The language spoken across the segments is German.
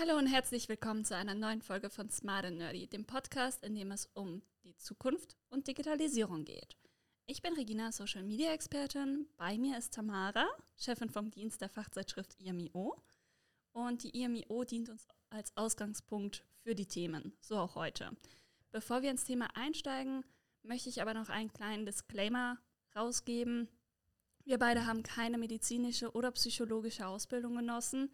Hallo und herzlich willkommen zu einer neuen Folge von Smart and Nerdy, dem Podcast, in dem es um die Zukunft und Digitalisierung geht. Ich bin Regina, Social Media Expertin. Bei mir ist Tamara, Chefin vom Dienst der Fachzeitschrift IMIO. Und die IMIO dient uns als Ausgangspunkt für die Themen, so auch heute. Bevor wir ins Thema einsteigen, möchte ich aber noch einen kleinen Disclaimer rausgeben. Wir beide haben keine medizinische oder psychologische Ausbildung genossen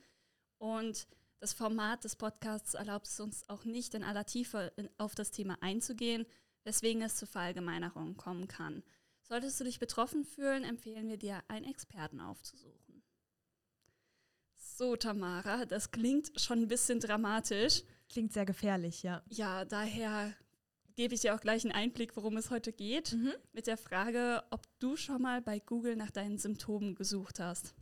und das Format des Podcasts erlaubt es uns auch nicht in aller Tiefe auf das Thema einzugehen, weswegen es zu Verallgemeinerungen kommen kann. Solltest du dich betroffen fühlen, empfehlen wir dir, einen Experten aufzusuchen. So, Tamara, das klingt schon ein bisschen dramatisch. Klingt sehr gefährlich, ja. Ja, daher gebe ich dir auch gleich einen Einblick, worum es heute geht, mhm. mit der Frage, ob du schon mal bei Google nach deinen Symptomen gesucht hast.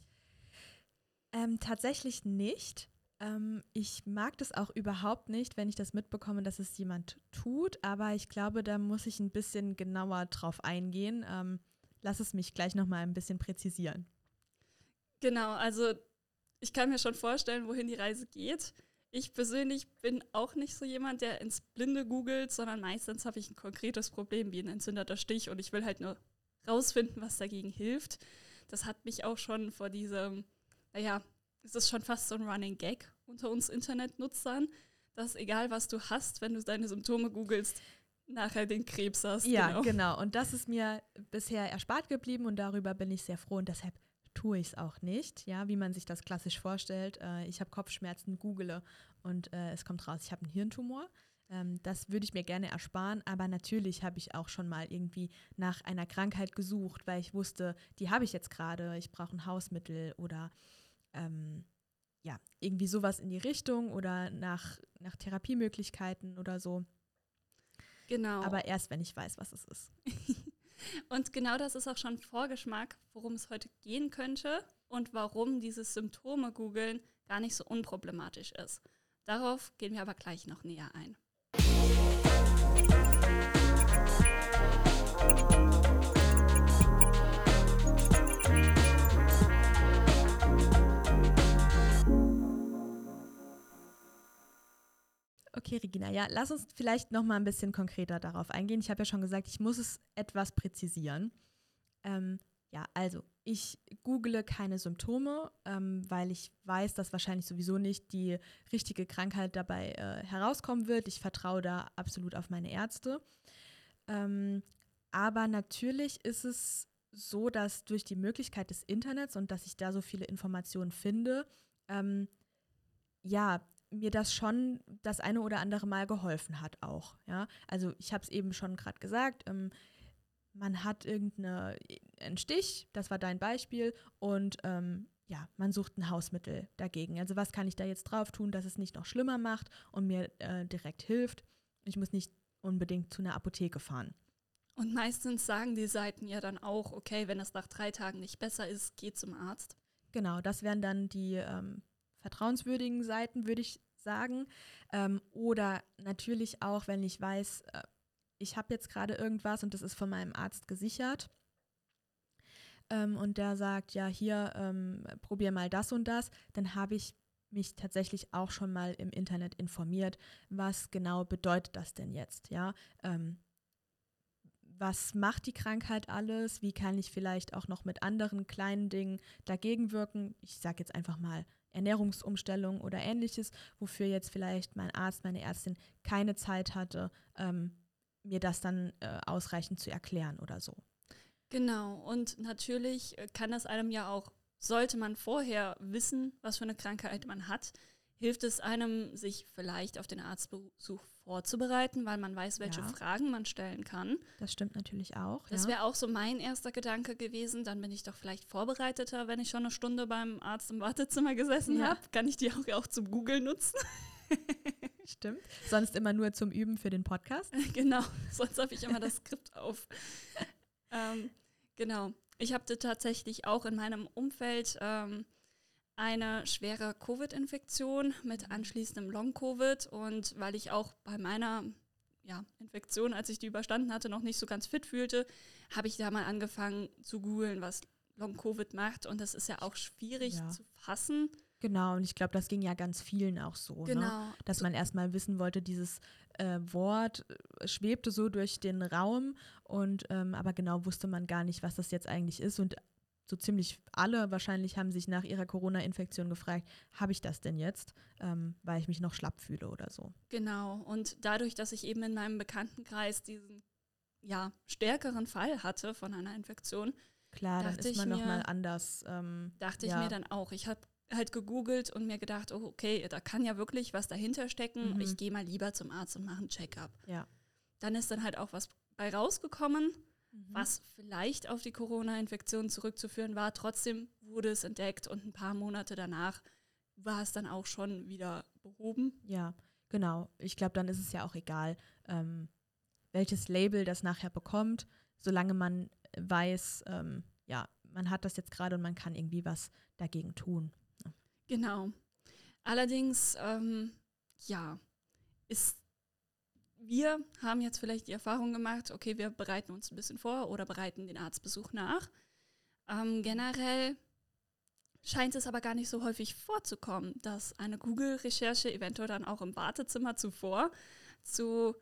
Ähm, tatsächlich nicht. Ähm, ich mag das auch überhaupt nicht, wenn ich das mitbekomme, dass es jemand tut, aber ich glaube, da muss ich ein bisschen genauer drauf eingehen. Ähm, lass es mich gleich nochmal ein bisschen präzisieren. Genau, also ich kann mir schon vorstellen, wohin die Reise geht. Ich persönlich bin auch nicht so jemand, der ins Blinde googelt, sondern meistens habe ich ein konkretes Problem wie ein entzündeter Stich und ich will halt nur rausfinden, was dagegen hilft. Das hat mich auch schon vor diesem, naja, es ist schon fast so ein Running Gag unter uns Internetnutzern, dass egal was du hast, wenn du deine Symptome googelst, nachher den Krebs hast. Ja, genau. genau. Und das ist mir bisher erspart geblieben und darüber bin ich sehr froh und deshalb tue ich es auch nicht, ja, wie man sich das klassisch vorstellt. Äh, ich habe Kopfschmerzen, google und äh, es kommt raus, ich habe einen Hirntumor. Ähm, das würde ich mir gerne ersparen, aber natürlich habe ich auch schon mal irgendwie nach einer Krankheit gesucht, weil ich wusste, die habe ich jetzt gerade, ich brauche ein Hausmittel oder ähm, ja, irgendwie sowas in die Richtung oder nach, nach Therapiemöglichkeiten oder so. Genau. Aber erst, wenn ich weiß, was es ist. und genau das ist auch schon Vorgeschmack, worum es heute gehen könnte und warum dieses Symptome googeln gar nicht so unproblematisch ist. Darauf gehen wir aber gleich noch näher ein. Okay, Regina, ja, lass uns vielleicht noch mal ein bisschen konkreter darauf eingehen. Ich habe ja schon gesagt, ich muss es etwas präzisieren. Ähm, ja, also ich google keine Symptome, ähm, weil ich weiß, dass wahrscheinlich sowieso nicht die richtige Krankheit dabei äh, herauskommen wird. Ich vertraue da absolut auf meine Ärzte. Ähm, aber natürlich ist es so, dass durch die Möglichkeit des Internets und dass ich da so viele Informationen finde, ähm, ja, mir das schon das eine oder andere Mal geholfen hat auch. Ja? Also ich habe es eben schon gerade gesagt, ähm, man hat irgendeinen Stich, das war dein Beispiel, und ähm, ja, man sucht ein Hausmittel dagegen. Also was kann ich da jetzt drauf tun, dass es nicht noch schlimmer macht und mir äh, direkt hilft. Ich muss nicht unbedingt zu einer Apotheke fahren. Und meistens sagen die Seiten ja dann auch, okay, wenn es nach drei Tagen nicht besser ist, geh zum Arzt. Genau, das wären dann die ähm, vertrauenswürdigen Seiten, würde ich sagen. Ähm, oder natürlich auch, wenn ich weiß, äh, ich habe jetzt gerade irgendwas und das ist von meinem Arzt gesichert. Ähm, und der sagt, ja, hier, ähm, probier mal das und das, dann habe ich mich tatsächlich auch schon mal im Internet informiert, was genau bedeutet das denn jetzt, ja? Ähm, was macht die Krankheit alles? Wie kann ich vielleicht auch noch mit anderen kleinen Dingen dagegen wirken? Ich sage jetzt einfach mal Ernährungsumstellung oder ähnliches, wofür jetzt vielleicht mein Arzt, meine Ärztin keine Zeit hatte, ähm, mir das dann äh, ausreichend zu erklären oder so. Genau, und natürlich kann das einem ja auch, sollte man vorher wissen, was für eine Krankheit man hat, hilft es einem, sich vielleicht auf den Arztbesuch vorzubereiten, weil man weiß, welche ja. Fragen man stellen kann. Das stimmt natürlich auch. Das ja. wäre auch so mein erster Gedanke gewesen. Dann bin ich doch vielleicht vorbereiteter, wenn ich schon eine Stunde beim Arzt im Wartezimmer gesessen ja. habe. Kann ich die auch, auch zum Google nutzen? Stimmt. Sonst immer nur zum Üben für den Podcast. genau, sonst habe ich immer das Skript auf. Ähm, genau. Ich habe tatsächlich auch in meinem Umfeld ähm, eine schwere Covid-Infektion mit anschließendem Long-Covid. Und weil ich auch bei meiner ja, Infektion, als ich die überstanden hatte, noch nicht so ganz fit fühlte, habe ich da mal angefangen zu googeln, was Long-Covid macht. Und das ist ja auch schwierig ja. zu fassen. Genau, und ich glaube, das ging ja ganz vielen auch so, Genau. ne? dass man erstmal wissen wollte, dieses äh, Wort äh, schwebte so durch den Raum und ähm, aber genau wusste man gar nicht, was das jetzt eigentlich ist und so ziemlich alle wahrscheinlich haben sich nach ihrer Corona-Infektion gefragt, habe ich das denn jetzt, ähm, weil ich mich noch schlapp fühle oder so. Genau. Und dadurch, dass ich eben in meinem Bekanntenkreis diesen ja, stärkeren Fall hatte von einer Infektion, Klar, dann Dachte ist ich man mir- nochmal anders. Ähm, dachte Ja. ich mir dann auch. Ich habe halt gegoogelt und mir gedacht, oh, okay, da kann ja wirklich was dahinter stecken. Mhm. Ich gehe mal lieber zum Arzt und mache einen Check-up. ja. Dann ist dann halt auch was bei rausgekommen, Mhm. was vielleicht auf die Corona-Infektion zurückzuführen war. Trotzdem wurde es entdeckt und ein paar Monate danach war es dann auch schon wieder behoben. Ja, genau. Ich glaube, dann ist es ja auch egal, ähm, welches Label das nachher bekommt, solange man weiß, ähm, ja, man hat das jetzt gerade und man kann irgendwie was dagegen tun. Genau. Allerdings, ähm, ja, ist, wir haben jetzt vielleicht die Erfahrung gemacht, okay, wir bereiten uns ein bisschen vor oder bereiten den Arztbesuch nach. Ähm, generell scheint es aber gar nicht so häufig vorzukommen, dass eine Google-Recherche eventuell dann auch im Wartezimmer zuvor zu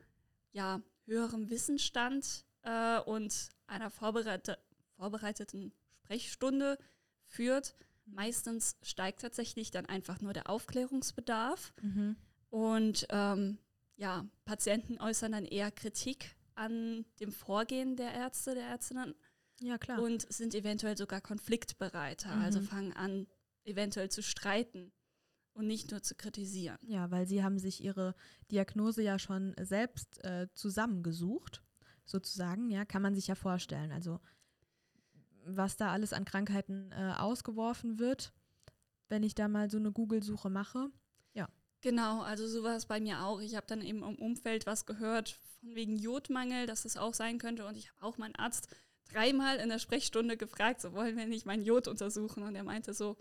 ja, höherem Wissensstand äh, und einer vorbereite, vorbereiteten Sprechstunde führt. Meistens steigt tatsächlich dann einfach nur der Aufklärungsbedarf und ähm, ja, Patienten äußern dann eher Kritik an dem Vorgehen der Ärzte, der Ärztinnen Ja, klar. und sind eventuell sogar konfliktbereiter, also Mhm. fangen an, eventuell zu streiten und nicht nur zu kritisieren. ja, weil sie haben sich ihre Diagnose ja schon selbst äh, zusammengesucht, sozusagen, ja, kann man sich ja vorstellen. Also was da alles an Krankheiten äh, ausgeworfen wird, wenn ich da mal so eine Google-Suche mache. Genau, also so war es bei mir auch. Ich habe dann eben im Umfeld was gehört von wegen Jodmangel, dass es auch sein könnte. Und ich habe auch meinen Arzt dreimal in der Sprechstunde gefragt, so wollen wir nicht mein Jod untersuchen. Und er meinte so,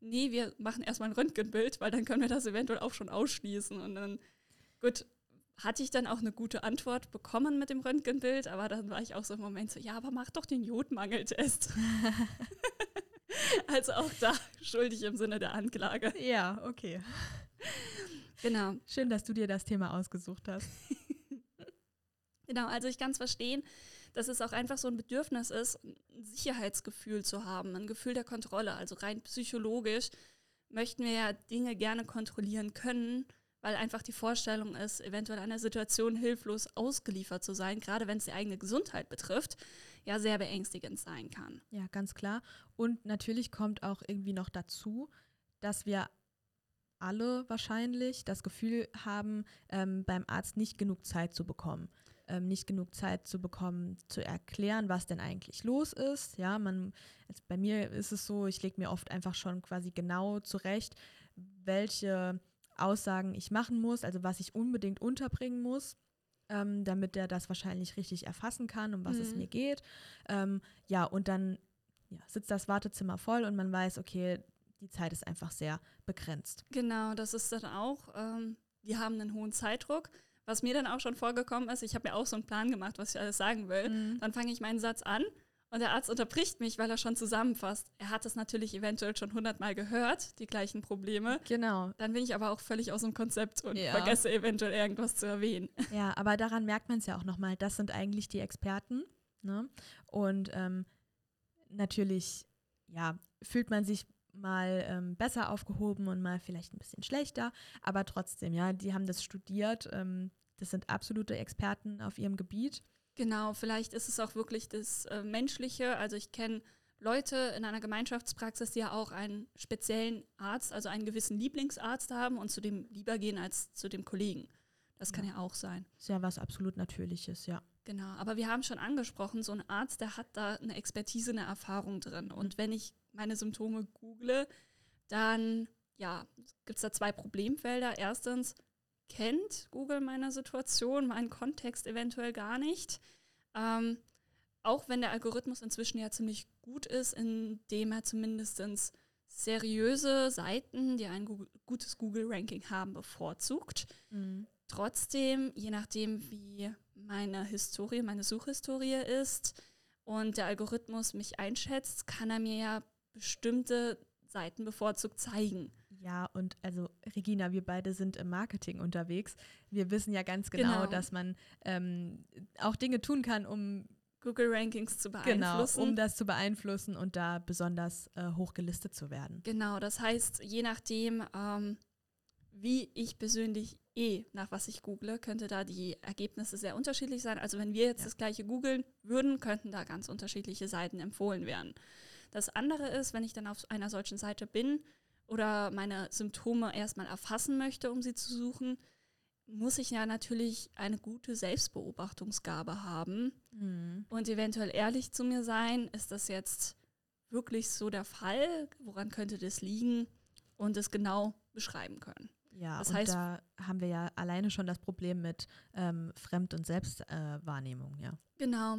nee, wir machen erstmal ein Röntgenbild, weil dann können wir das eventuell auch schon ausschließen. Und dann, gut, hatte ich dann auch eine gute Antwort bekommen mit dem Röntgenbild, aber dann war ich auch so im Moment so, ja, aber mach doch den Jodmangeltest. also auch da schuldig im Sinne der Anklage. Ja, okay. Genau. Schön, dass du dir das Thema ausgesucht hast. Genau, also ich kann es verstehen, dass es auch einfach so ein Bedürfnis ist, ein Sicherheitsgefühl zu haben, ein Gefühl der Kontrolle. Also rein psychologisch möchten wir ja Dinge gerne kontrollieren können, weil einfach die Vorstellung ist, eventuell einer Situation hilflos ausgeliefert zu sein, gerade wenn es die eigene Gesundheit betrifft, ja sehr beängstigend sein kann. Ja, ganz klar. Und natürlich kommt auch irgendwie noch dazu, dass wir alle wahrscheinlich das Gefühl haben, ähm, beim Arzt nicht genug Zeit zu bekommen. Ähm, nicht genug Zeit zu bekommen, zu erklären, was denn eigentlich los ist. Ja, man, also bei mir ist es so, ich lege mir oft einfach schon quasi genau zurecht, welche Aussagen ich machen muss, also was ich unbedingt unterbringen muss, ähm, damit er das wahrscheinlich richtig erfassen kann, um was es Mhm. mir geht. Ähm, ja, und dann ja, sitzt das Wartezimmer voll und man weiß, okay, die Zeit ist einfach sehr begrenzt. Genau, das ist dann auch, ähm, die haben einen hohen Zeitdruck. Was mir dann auch schon vorgekommen ist, ich habe mir auch so einen Plan gemacht, was ich alles sagen will. Mhm. Dann fange ich meinen Satz an und der Arzt unterbricht mich, weil er schon zusammenfasst. Er hat es natürlich eventuell schon hundertmal gehört, die gleichen Probleme. Genau. Dann bin ich aber auch völlig aus dem Konzept und Ja. vergesse eventuell irgendwas zu erwähnen. Ja, aber daran merkt man es ja auch nochmal, das sind eigentlich die Experten. Ne? Und ähm, natürlich, ja, fühlt man sich mal ähm, besser aufgehoben und mal vielleicht ein bisschen schlechter, aber trotzdem, ja, die haben das studiert. Ähm, das sind absolute Experten auf ihrem Gebiet. Genau, vielleicht ist es auch wirklich das äh, Menschliche. Also ich kenne Leute in einer Gemeinschaftspraxis, die ja auch einen speziellen Arzt, also einen gewissen Lieblingsarzt haben und zu dem lieber gehen als zu dem Kollegen. Das kann Ja. ja auch sein. Ist ja was absolut Natürliches, ja. Genau, aber wir haben schon angesprochen, so ein Arzt, der hat da eine Expertise, eine Erfahrung drin. Und wenn ich meine Symptome google, dann ja, gibt es da zwei Problemfelder. Erstens, kennt Google meine Situation, meinen Kontext eventuell gar nicht. Ähm, auch wenn der Algorithmus inzwischen ja ziemlich gut ist, indem er zumindest seriöse Seiten, die ein Google, gutes Google-Ranking haben, bevorzugt. Trotzdem, je nachdem, wie meine Historie, meine Suchhistorie ist und der Algorithmus mich einschätzt, kann er mir ja bestimmte Seiten bevorzugt zeigen. Ja, und also Regina, wir beide sind im Marketing unterwegs. Wir wissen ja ganz genau, Genau. dass man ähm, auch Dinge tun kann, um Google Rankings zu genau, beeinflussen. um das zu beeinflussen und da besonders äh, hoch gelistet zu werden. Genau, das heißt, je nachdem, ähm, wie ich persönlich eh nach was ich google, könnte da die Ergebnisse sehr unterschiedlich sein. Also wenn wir jetzt Ja. das gleiche googeln würden, könnten da ganz unterschiedliche Seiten empfohlen werden. Das andere ist, wenn ich dann auf einer solchen Seite bin oder meine Symptome erstmal erfassen möchte, um sie zu suchen, muss ich ja natürlich eine gute Selbstbeobachtungsgabe haben Mhm. und eventuell ehrlich zu mir sein, ist das jetzt wirklich so der Fall? Woran könnte das liegen? Und es genau beschreiben können. Ja, Das und heißt- da haben wir ja alleine schon das Problem mit ähm, Fremd- und Selbstwahrnehmung, äh, ja. Genau,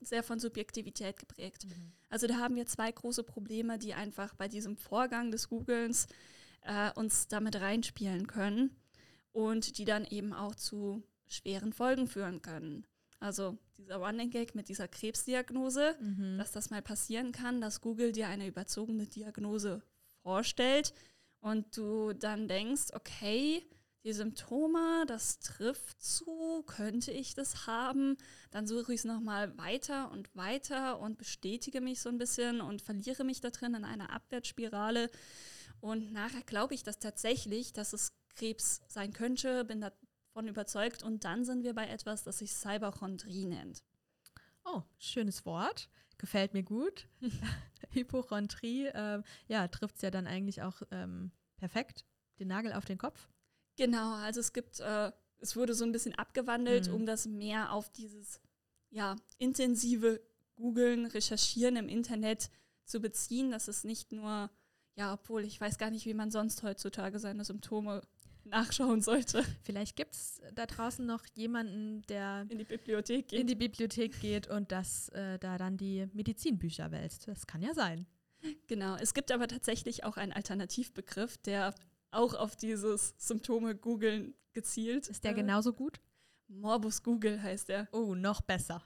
sehr von Subjektivität geprägt. Also da haben wir zwei große Probleme, die einfach bei diesem Vorgang des Googlens äh, uns damit reinspielen können und die dann eben auch zu schweren Folgen führen können. Also dieser Running Gag mit dieser Krebsdiagnose, Mhm. dass das mal passieren kann, dass Google dir eine überzogene Diagnose vorstellt und du dann denkst, okay, die Symptome, das trifft zu, könnte ich das haben? Dann suche ich es nochmal weiter und weiter und bestätige mich so ein bisschen und verliere mich da drin in einer Abwärtsspirale. Und nachher glaube ich das tatsächlich, dass es Krebs sein könnte, bin davon überzeugt. Und dann sind wir bei etwas, das sich Cyberchondrie nennt. Oh, schönes Wort. Gefällt mir gut. Hypochondrie, äh, ja, trifft es ja dann eigentlich auch ähm, perfekt. Den Nagel auf den Kopf. Genau, also es gibt, äh, es wurde so ein bisschen abgewandelt, Mhm. um das mehr auf dieses, ja, intensive Googeln, Recherchieren im Internet zu beziehen. Das ist nicht nur, ja, obwohl ich weiß gar nicht, wie man sonst heutzutage seine Symptome nachschauen sollte, Vielleicht gibt es da draußen noch jemanden, der in die Bibliothek in gehen. die Bibliothek geht und das äh, da dann die Medizinbücher wälzt. Das kann ja sein. Genau, es gibt aber tatsächlich auch einen Alternativbegriff, der auch auf dieses Symptome googeln gezielt. Ist der äh, genauso gut? Morbus Google heißt der. Oh, noch besser.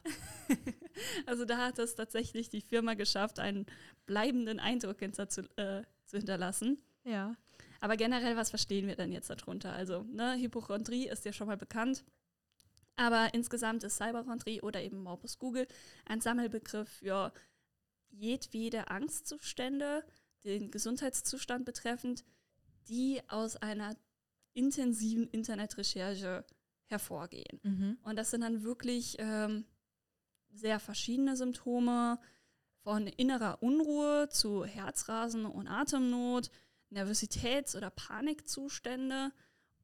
Also da hat es tatsächlich die Firma geschafft, einen bleibenden Eindruck hinter zu, äh, zu hinterlassen. Ja. Aber generell, was verstehen wir denn jetzt darunter? Also, ne, Hypochondrie ist ja schon mal bekannt. Aber insgesamt ist Cyberchondrie oder eben Morbus Google ein Sammelbegriff für jedwede Angstzustände, den Gesundheitszustand betreffend, die aus einer intensiven Internetrecherche hervorgehen. Mhm. Und das sind dann wirklich ähm, sehr verschiedene Symptome, von innerer Unruhe zu Herzrasen und Atemnot, Nervositäts- oder Panikzustände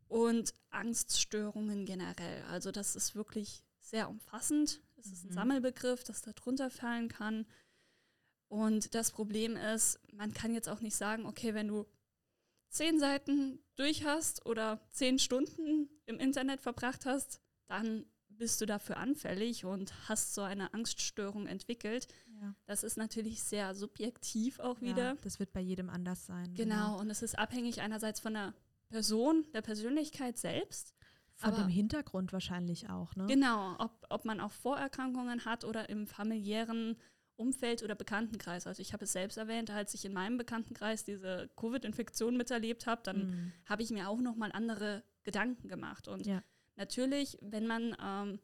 und Angststörungen generell. Also das ist wirklich sehr umfassend. Es ist ein Mhm. Sammelbegriff, das da drunter fallen kann. Und das Problem ist, man kann jetzt auch nicht sagen, okay, wenn du zehn Seiten durch hast oder zehn Stunden im Internet verbracht hast, dann bist du dafür anfällig und hast so eine Angststörung entwickelt. Ja. Das ist natürlich sehr subjektiv auch wieder. Ja, das wird bei jedem anders sein. Genau, und es ist abhängig einerseits von der Person, der Persönlichkeit selbst. Von aber- dem Hintergrund wahrscheinlich auch, ne? Genau, ob, ob man auch Vorerkrankungen hat oder im familiären Umfeld oder Bekanntenkreis. Also ich habe es selbst erwähnt, als ich in meinem Bekanntenkreis diese Covid-Infektion miterlebt habe, dann Mhm. habe ich mir auch nochmal andere Gedanken gemacht. Und Ja. natürlich, wenn man ähm,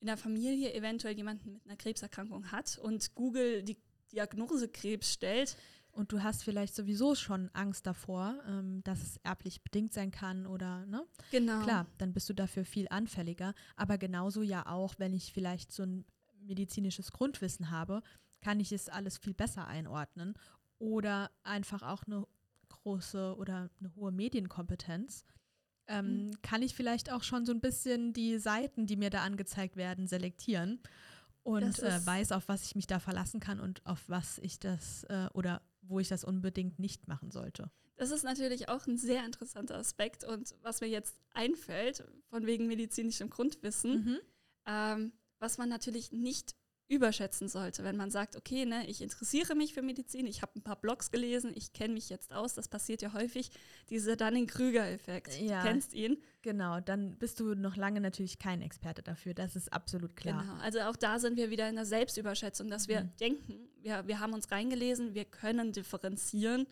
in der Familie eventuell jemanden mit einer Krebserkrankung hat und Google die Diagnose Krebs stellt, Und du hast vielleicht sowieso schon Angst davor, ähm, dass es erblich bedingt sein kann oder, ne? genau. Klar, dann bist du dafür viel anfälliger. Aber genauso ja auch, wenn ich vielleicht so ein medizinisches Grundwissen habe, kann ich es alles viel besser einordnen. Oder einfach auch eine große oder eine hohe Medienkompetenz. Ähm, Kann ich vielleicht auch schon so ein bisschen die Seiten, die mir da angezeigt werden, selektieren und äh, weiß, auf was ich mich da verlassen kann und auf was ich das äh, oder wo ich das unbedingt nicht machen sollte. Das ist natürlich auch ein sehr interessanter Aspekt und was mir jetzt einfällt, von wegen medizinischem Grundwissen, Mhm. ähm, was man natürlich nicht überschätzen sollte, wenn man sagt, okay, ne, ich interessiere mich für Medizin, ich habe ein paar Blogs gelesen, ich kenne mich jetzt aus, das passiert ja häufig, dieser Dunning-Krüger-Effekt. Ja. Du kennst ihn. Genau, dann bist du noch lange natürlich kein Experte dafür. Das ist absolut klar. Genau. Also auch da sind wir wieder in der Selbstüberschätzung, dass wir Mhm. denken, wir, wir haben uns reingelesen, wir können differenzieren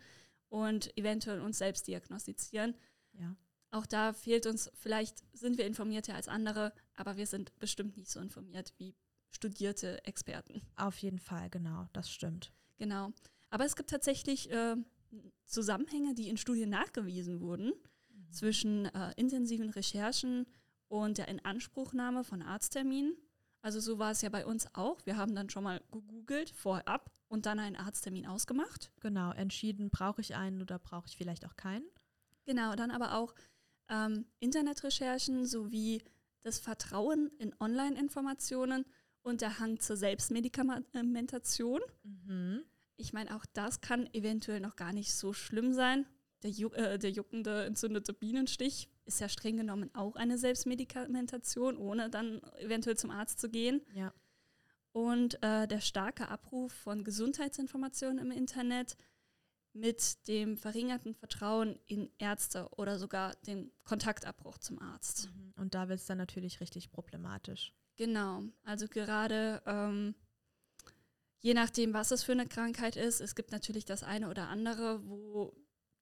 und eventuell uns selbst diagnostizieren. Ja. Auch da fehlt uns, vielleicht sind wir informierter als andere, aber wir sind bestimmt nicht so informiert wie studierte Experten. Auf jeden Fall, genau, das stimmt. Genau. Aber es gibt tatsächlich äh, Zusammenhänge, die in Studien nachgewiesen wurden mhm. zwischen äh, intensiven Recherchen und der Inanspruchnahme von Arztterminen. Also so war es ja bei uns auch. Wir haben dann schon mal gegoogelt vorab und dann einen Arzttermin ausgemacht. Genau, entschieden, brauche ich einen oder brauche ich vielleicht auch keinen. Genau, dann aber auch ähm, Internetrecherchen sowie das Vertrauen in Online-Informationen und der Hang zur Selbstmedikamentation. Mhm. Ich meine, auch das kann eventuell noch gar nicht so schlimm sein. Der, ju äh, der juckende, entzündete Bienenstich ist ja streng genommen auch eine Selbstmedikamentation, ohne dann eventuell zum Arzt zu gehen. Ja. Und äh, der starke Abruf von Gesundheitsinformationen im Internet mit dem verringerten Vertrauen in Ärzte oder sogar den Kontaktabbruch zum Arzt. Mhm. Und da wird es dann natürlich richtig problematisch. Genau, also gerade ähm, je nachdem, was es für eine Krankheit ist, es gibt natürlich das eine oder andere, wo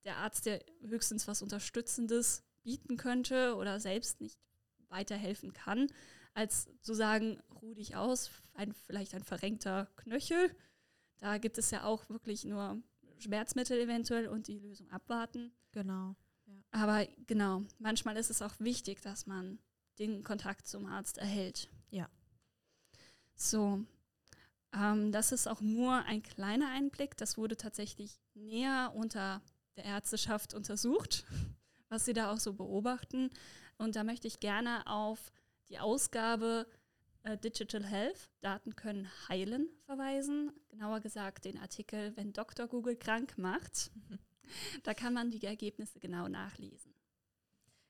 der Arzt ja höchstens was Unterstützendes bieten könnte oder selbst nicht weiterhelfen kann, als zu sagen, ruh dich aus, ein, vielleicht ein verrenkter Knöchel. Da gibt es ja auch wirklich nur Schmerzmittel eventuell und die Lösung abwarten. Genau. Ja. Aber genau, manchmal ist es auch wichtig, dass man den Kontakt zum Arzt erhält. Ja. So, ähm, das ist auch nur ein kleiner Einblick. Das wurde tatsächlich näher unter der Ärzteschaft untersucht, was sie da auch so beobachten. Und da möchte ich gerne auf die Ausgabe Digital Health, Daten können heilen, verweisen. Genauer gesagt den Artikel, wenn Dr. Google krank macht. da kann man die Ergebnisse genau nachlesen.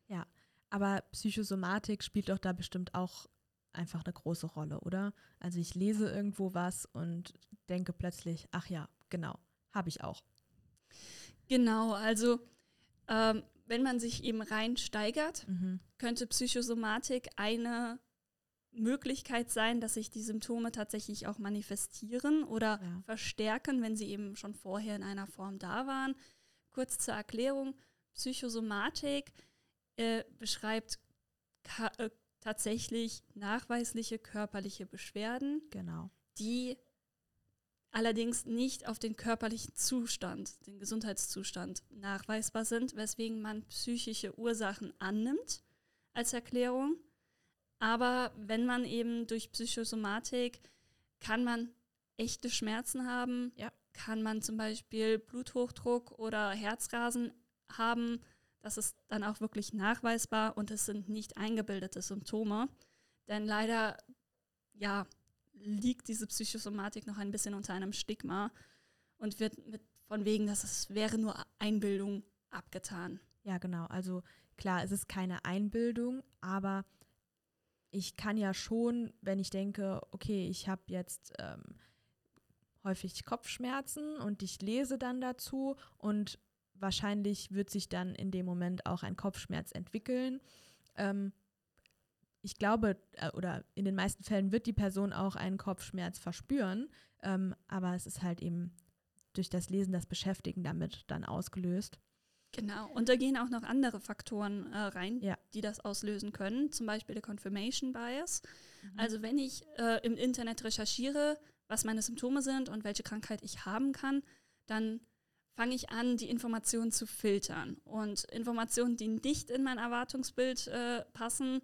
Ja, aber Psychosomatik spielt doch da bestimmt auch einfach eine große Rolle, oder? Also ich lese irgendwo was und denke plötzlich, ach ja, genau, habe ich auch. Genau, also ähm, wenn man sich eben reinsteigert, mhm. könnte Psychosomatik eine Möglichkeit sein, dass sich die Symptome tatsächlich auch manifestieren oder ja. verstärken, wenn sie eben schon vorher in einer Form da waren. Kurz zur Erklärung, Psychosomatik äh, beschreibt äh, tatsächlich nachweisliche körperliche Beschwerden, genau. die allerdings nicht auf den körperlichen Zustand, den Gesundheitszustand nachweisbar sind, weswegen man psychische Ursachen annimmt als Erklärung aber wenn man eben durch Psychosomatik kann man echte Schmerzen haben, ja. kann man zum Beispiel Bluthochdruck oder Herzrasen haben. Das ist dann auch wirklich nachweisbar und es sind nicht eingebildete Symptome. Denn leider, ja, liegt diese Psychosomatik noch ein bisschen unter einem Stigma und wird mit, von wegen, dass es wäre nur Einbildung abgetan. Ja, genau. Also klar, es ist keine Einbildung, aber ich kann ja schon, wenn ich denke, okay, ich habe jetzt ähm, häufig Kopfschmerzen und ich lese dann dazu und wahrscheinlich wird sich dann in dem Moment auch ein Kopfschmerz entwickeln. Ähm, ich glaube, äh, oder in den meisten Fällen wird die Person auch einen Kopfschmerz verspüren, ähm, aber es ist halt eben durch das Lesen, das Beschäftigen damit dann ausgelöst. Genau, und da gehen auch noch andere Faktoren äh, rein, ja. die das auslösen können, zum Beispiel der Confirmation Bias. Mhm. Also wenn ich äh, im Internet recherchiere, was meine Symptome sind und welche Krankheit ich haben kann, dann fange ich an, die Informationen zu filtern. Und Informationen, die nicht in mein Erwartungsbild äh, passen,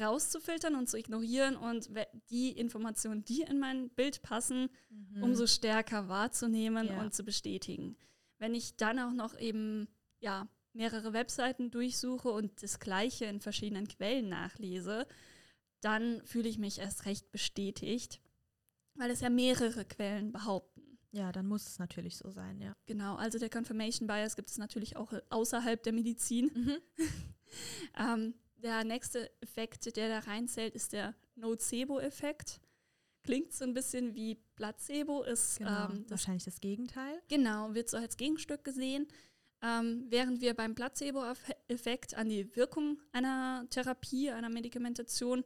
rauszufiltern und zu ignorieren und die Informationen, die in mein Bild passen, mhm. umso stärker wahrzunehmen ja. und zu bestätigen. Wenn ich dann auch noch eben ja, mehrere Webseiten durchsuche und das Gleiche in verschiedenen Quellen nachlese, dann fühle ich mich erst recht bestätigt, weil es ja mehrere Quellen behaupten. Ja, dann muss es natürlich so sein, ja. Genau, also der Confirmation Bias gibt es natürlich auch außerhalb der Medizin. Mhm. ähm, der nächste Effekt, der da reinzählt, ist der Nocebo-Effekt. Klingt so ein bisschen wie Placebo, ist genau, ähm, das wahrscheinlich das Gegenteil. Genau, wird so als Gegenstück gesehen. Ähm, während wir beim Placebo-Effekt an die Wirkung einer Therapie, einer Medikamentation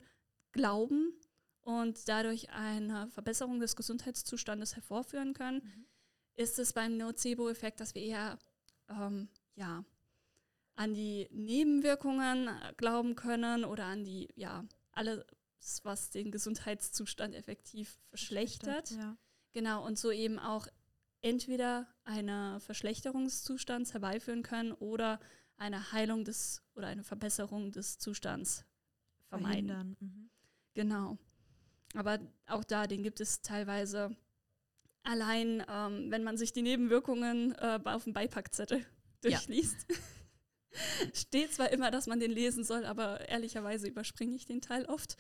glauben und dadurch eine Verbesserung des Gesundheitszustandes hervorführen können, mhm. ist es beim Nocebo-Effekt, dass wir eher ähm, ja, an die Nebenwirkungen glauben können oder an die, ja, alles, was den Gesundheitszustand effektiv verschlechtert. Ja. Genau, und so eben auch entweder eine Verschlechterungszustands herbeiführen können oder eine Heilung des oder eine Verbesserung des Zustands vermeiden. Mhm. Genau. Aber auch da, den gibt es teilweise allein, ähm, wenn man sich die Nebenwirkungen äh, auf dem Beipackzettel durchliest. Ja. Steht zwar immer, dass man den lesen soll, aber ehrlicherweise überspringe ich den Teil oft,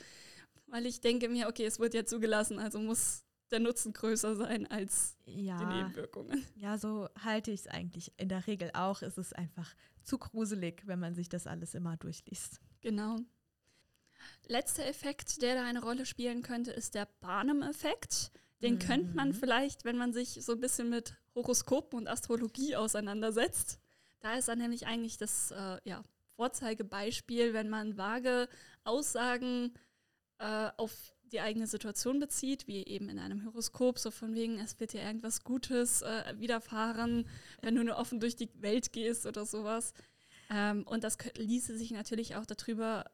weil ich denke mir, okay, es wird ja zugelassen, also muss der Nutzen größer sein als ja, die Nebenwirkungen. Ja, so halte ich es eigentlich in der Regel auch. Es ist einfach zu gruselig, wenn man sich das alles immer durchliest. Genau. Letzter Effekt, der da eine Rolle spielen könnte, ist der Barnum-Effekt. Den mhm. könnte man vielleicht, wenn man sich so ein bisschen mit Horoskopen und Astrologie auseinandersetzt. Da ist dann nämlich eigentlich das äh, ja, Vorzeigebeispiel, wenn man vage Aussagen äh, auf die eigene Situation bezieht, wie eben in einem Horoskop, so von wegen, es wird dir irgendwas Gutes äh, widerfahren, wenn du nur offen durch die Welt gehst oder sowas. Ähm, und das ließe sich natürlich auch darüber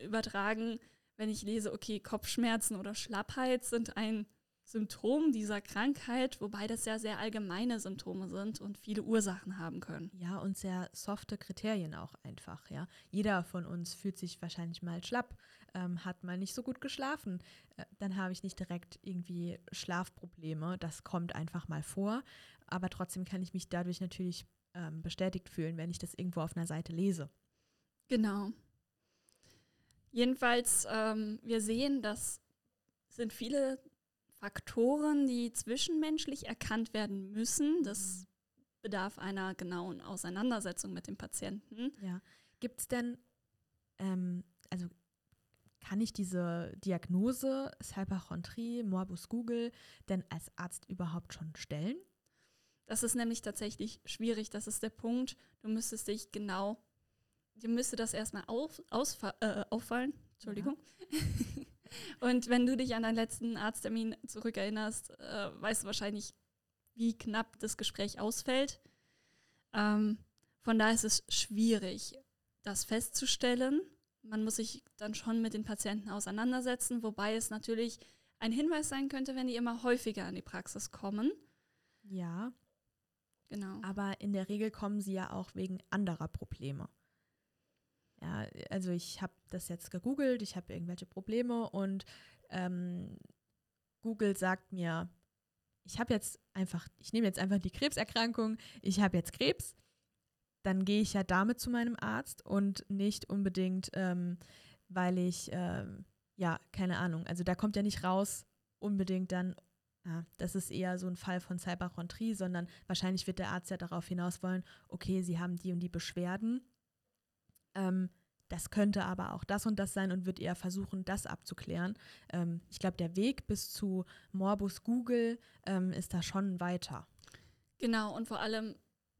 übertragen, wenn ich lese, okay, Kopfschmerzen oder Schlappheit sind ein Symptom dieser Krankheit, wobei das ja sehr allgemeine Symptome sind und viele Ursachen haben können. Ja, und sehr softe Kriterien auch einfach, ja. Jeder von uns fühlt sich wahrscheinlich mal schlapp, ähm, hat mal nicht so gut geschlafen. Äh, dann habe ich nicht direkt irgendwie Schlafprobleme. Das kommt einfach mal vor. Aber trotzdem kann ich mich dadurch natürlich ähm, bestätigt fühlen, wenn ich das irgendwo auf einer Seite lese. Genau. Jedenfalls, ähm, wir sehen, dass sind viele Faktoren, die zwischenmenschlich erkannt werden müssen. Das bedarf einer genauen Auseinandersetzung mit dem Patienten. Ja. Gibt es denn, ähm, also kann ich diese Diagnose Hyperchondrie, Morbus Google denn als Arzt überhaupt schon stellen? Das ist nämlich tatsächlich schwierig. Das ist der Punkt. Du müsstest dich genau, dir müsste das erstmal auf, äh, auffallen. Entschuldigung. Ja. Und wenn du dich an deinen letzten Arzttermin zurückerinnerst, äh, weißt du wahrscheinlich, wie knapp das Gespräch ausfällt. Ähm, von daher ist es schwierig, das festzustellen. Man muss sich dann schon mit den Patienten auseinandersetzen, wobei es natürlich ein Hinweis sein könnte, wenn die immer häufiger an die Praxis kommen. Ja. Genau. Aber in der Regel kommen sie ja auch wegen anderer Probleme. Ja, also ich habe das jetzt gegoogelt, ich habe irgendwelche Probleme und ähm, Google sagt mir, ich habe jetzt einfach, ich nehme jetzt einfach die Krebserkrankung, ich habe jetzt Krebs, dann gehe ich ja damit zu meinem Arzt und nicht unbedingt, ähm, weil ich, ähm, ja, keine Ahnung, also da kommt ja nicht raus unbedingt dann, ja, das ist eher so ein Fall von Cyberchondrie, sondern wahrscheinlich wird der Arzt ja darauf hinaus wollen, okay, Sie haben die und die Beschwerden ähm, das könnte aber auch das und das sein und wird eher versuchen, das abzuklären. Ähm, ich glaube, der Weg bis zu Morbus Google ähm, ist da schon weiter. Genau, und vor allem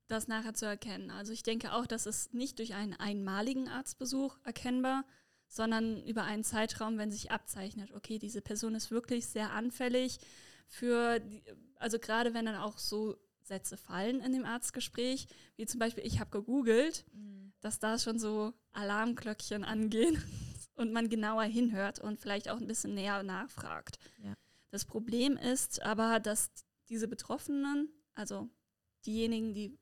das nachher zu erkennen. Also ich denke auch, das ist nicht durch einen einmaligen Arztbesuch erkennbar, sondern über einen Zeitraum, wenn sich abzeichnet, okay, diese Person ist wirklich sehr anfällig für, die, also gerade wenn dann auch so Sätze fallen in dem Arztgespräch, wie zum Beispiel, ich habe gegoogelt. Mhm dass da schon so Alarmglöckchen angehen und man genauer hinhört und vielleicht auch ein bisschen näher nachfragt. Ja. Das Problem ist aber, dass diese Betroffenen, also diejenigen, die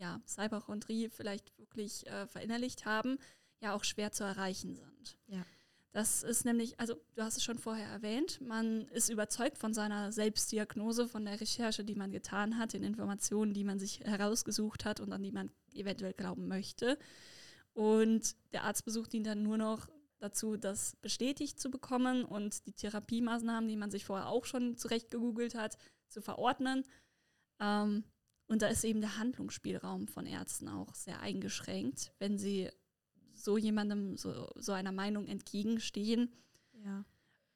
ja Cyberchondrie vielleicht wirklich äh, verinnerlicht haben, ja auch schwer zu erreichen sind. Ja. Das ist nämlich, also du hast es schon vorher erwähnt, man ist überzeugt von seiner Selbstdiagnose, von der Recherche, die man getan hat, den Informationen, die man sich herausgesucht hat und an die man eventuell glauben möchte. Und der Arztbesuch dient dann nur noch dazu, das bestätigt zu bekommen und die Therapiemaßnahmen, die man sich vorher auch schon zurecht gegoogelt hat, zu verordnen. Ähm, und da ist eben der Handlungsspielraum von Ärzten auch sehr eingeschränkt, wenn sie so jemandem, so, so einer Meinung entgegenstehen. Ja.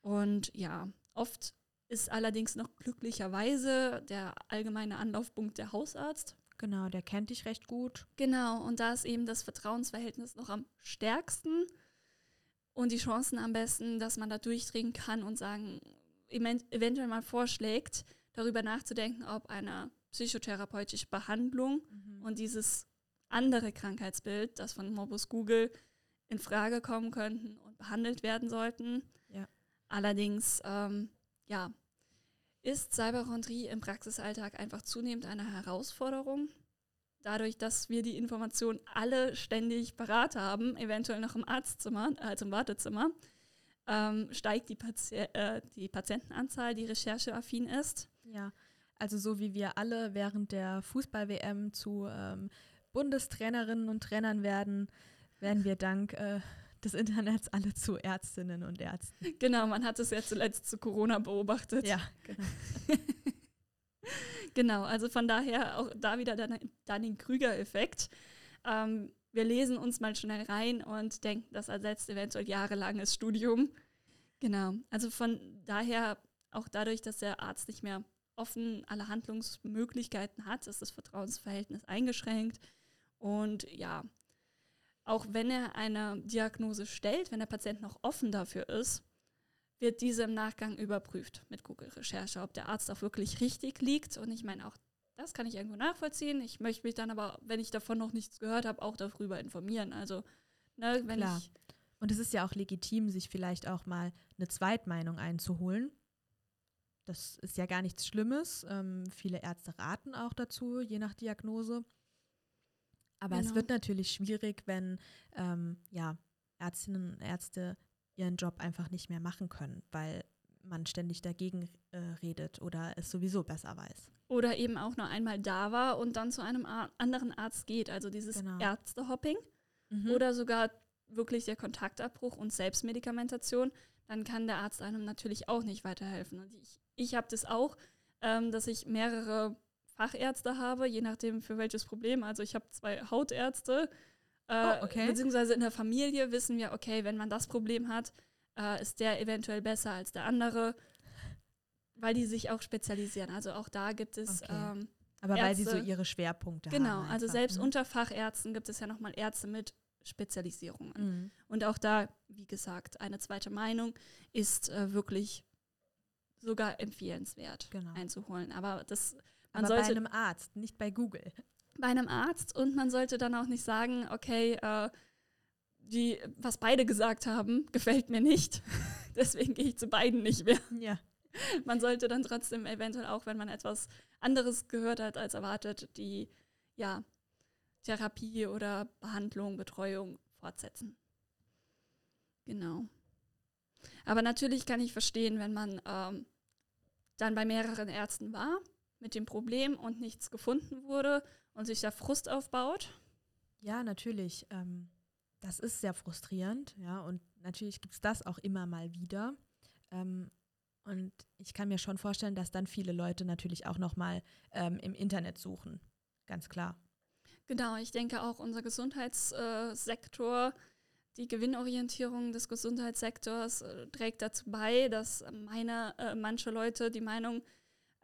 Und ja, oft ist allerdings noch glücklicherweise der allgemeine Anlaufpunkt der Hausarzt. Genau, der kennt dich recht gut. Genau, und da ist eben das Vertrauensverhältnis noch am stärksten und die Chancen am besten, dass man da durchdringen kann und sagen, eventuell mal vorschlägt, darüber nachzudenken, ob eine psychotherapeutische Behandlung Mhm. und dieses andere Krankheitsbild, das von Morbus Google in Frage kommen könnten und behandelt werden sollten. Ja. Allerdings, ähm, ja, ist Cyberchondrie im Praxisalltag einfach zunehmend eine Herausforderung. Dadurch, dass wir die Informationen alle ständig parat haben, eventuell noch im Arztzimmer, also im Wartezimmer, ähm, steigt die, Pati äh, die Patientenanzahl, die rechercheaffin ist. Ja, also so wie wir alle während der Fußball-WM zu ähm, Bundestrainerinnen und Trainern werden, werden wir dank äh, des Internets alle zu Ärztinnen und Ärzten. Genau, man hat es ja zuletzt zu Corona beobachtet. Ja, genau. Genau, also von daher auch da wieder der Dunning-Krüger-Effekt. Ähm, wir lesen uns mal schnell rein und denken, das ersetzt eventuell jahrelanges Studium. Genau, also von daher auch dadurch, dass der Arzt nicht mehr offen alle Handlungsmöglichkeiten hat, ist das Vertrauensverhältnis eingeschränkt. Und ja, auch wenn er eine Diagnose stellt, wenn der Patient noch offen dafür ist, wird diese im Nachgang überprüft mit Google-Recherche, ob der Arzt auch wirklich richtig liegt. Und ich meine, auch das kann ich irgendwo nachvollziehen. Ich möchte mich dann aber, wenn ich davon noch nichts gehört habe, auch darüber informieren. Also, ne, wenn Klar. ich. Und es ist ja auch legitim, sich vielleicht auch mal eine Zweitmeinung einzuholen. Das ist ja gar nichts Schlimmes. Ähm, viele Ärzte raten auch dazu, je nach Diagnose. Aber es Genau. wird natürlich schwierig, wenn ähm, ja, Ärztinnen und Ärzte ihren Job einfach nicht mehr machen können, weil man ständig dagegen äh, redet oder es sowieso besser weiß. Oder eben auch nur einmal da war und dann zu einem Ar anderen Arzt geht. Also dieses Genau. Ärztehopping Mhm. oder sogar wirklich der Kontaktabbruch und Selbstmedikamentation, dann kann der Arzt einem natürlich auch nicht weiterhelfen. Und ich, ich habe das auch, ähm, dass ich mehrere Fachärzte habe, je nachdem für welches Problem. Also ich habe zwei Hautärzte, äh, Oh, okay. beziehungsweise in der Familie wissen wir, okay, wenn man das Problem hat, äh, ist der eventuell besser als der andere, weil die sich auch spezialisieren. Also auch da gibt es Okay. ähm, Aber weil sie so Ärzte- ihre Schwerpunkte Genau, haben. also einfach, selbst ne? unter Fachärzten gibt es ja nochmal Ärzte mit Spezialisierungen. Mhm. Und auch da, wie gesagt, eine zweite Meinung ist äh, wirklich sogar empfehlenswert Genau. einzuholen. Aber das man Aber bei sollte einem Arzt, nicht bei Google. bei einem Arzt und man sollte dann auch nicht sagen, okay, äh, die, was beide gesagt haben, gefällt mir nicht. Deswegen gehe ich zu beiden nicht mehr. Ja. Man sollte dann trotzdem eventuell auch, wenn man etwas anderes gehört hat als erwartet, die ja, Therapie oder Behandlung, Betreuung fortsetzen. Genau. Aber natürlich kann ich verstehen, wenn man ähm, dann bei mehreren Ärzten war mit dem Problem und nichts gefunden wurde und sich da Frust aufbaut. Ja, natürlich. Ähm, das ist sehr frustrierend, ja, und natürlich gibt es das auch immer mal wieder. Ähm, und ich kann mir schon vorstellen, dass dann viele Leute natürlich auch nochmal ähm, im Internet suchen. Ganz klar. Genau, ich denke auch unser Gesundheitssektor, die Gewinnorientierung des Gesundheitssektors äh, trägt dazu bei, dass meine, äh, manche Leute die Meinung,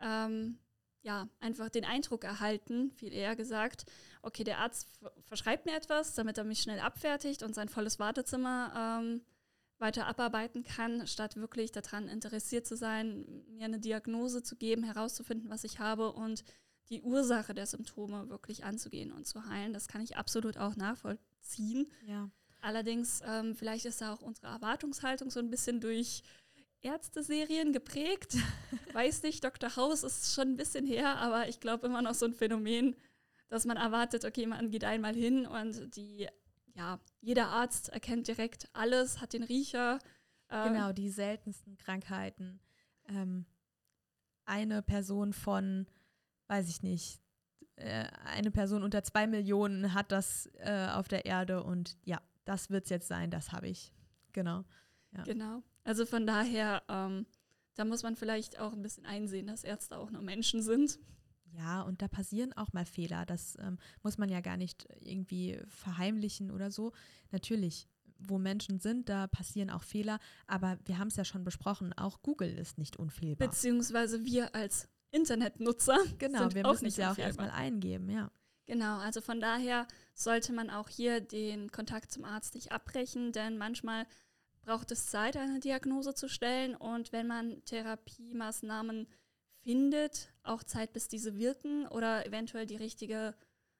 ähm, ja, einfach den Eindruck erhalten, viel eher gesagt, okay, der Arzt verschreibt mir etwas, damit er mich schnell abfertigt und sein volles Wartezimmer ähm, weiter abarbeiten kann, statt wirklich daran interessiert zu sein, mir eine Diagnose zu geben, herauszufinden, was ich habe und die Ursache der Symptome wirklich anzugehen und zu heilen. Das kann ich absolut auch nachvollziehen. Ja. Allerdings, ähm, vielleicht ist da auch unsere Erwartungshaltung so ein bisschen durch Ärzteserien geprägt. Weiß nicht, Dr. House ist schon ein bisschen her, aber ich glaube immer noch so ein Phänomen, dass man erwartet, okay, man geht einmal hin und die, ja, jeder Arzt erkennt direkt alles, hat den Riecher. äh, Genau, die seltensten Krankheiten. Ähm, eine Person von, weiß ich nicht, äh, eine Person unter zwei Millionen hat das äh, auf der Erde und ja, das wird es jetzt sein, das habe ich. Genau. Ja. Genau. Also von daher, ähm, da muss man vielleicht auch ein bisschen einsehen, dass Ärzte auch nur Menschen sind. Ja, und da passieren auch mal Fehler. Das ähm, muss man ja gar nicht irgendwie verheimlichen oder so. Natürlich, wo Menschen sind, da passieren auch Fehler. Aber wir haben es ja schon besprochen, auch Google ist nicht unfehlbar. Beziehungsweise wir als Internetnutzer genau, wir auch müssen nicht es ja auch erstmal eingeben, ja. Genau, also von daher sollte man auch hier den Kontakt zum Arzt nicht abbrechen, denn manchmal braucht es Zeit, eine Diagnose zu stellen und wenn man Therapiemaßnahmen findet, auch Zeit, bis diese wirken oder eventuell die richtige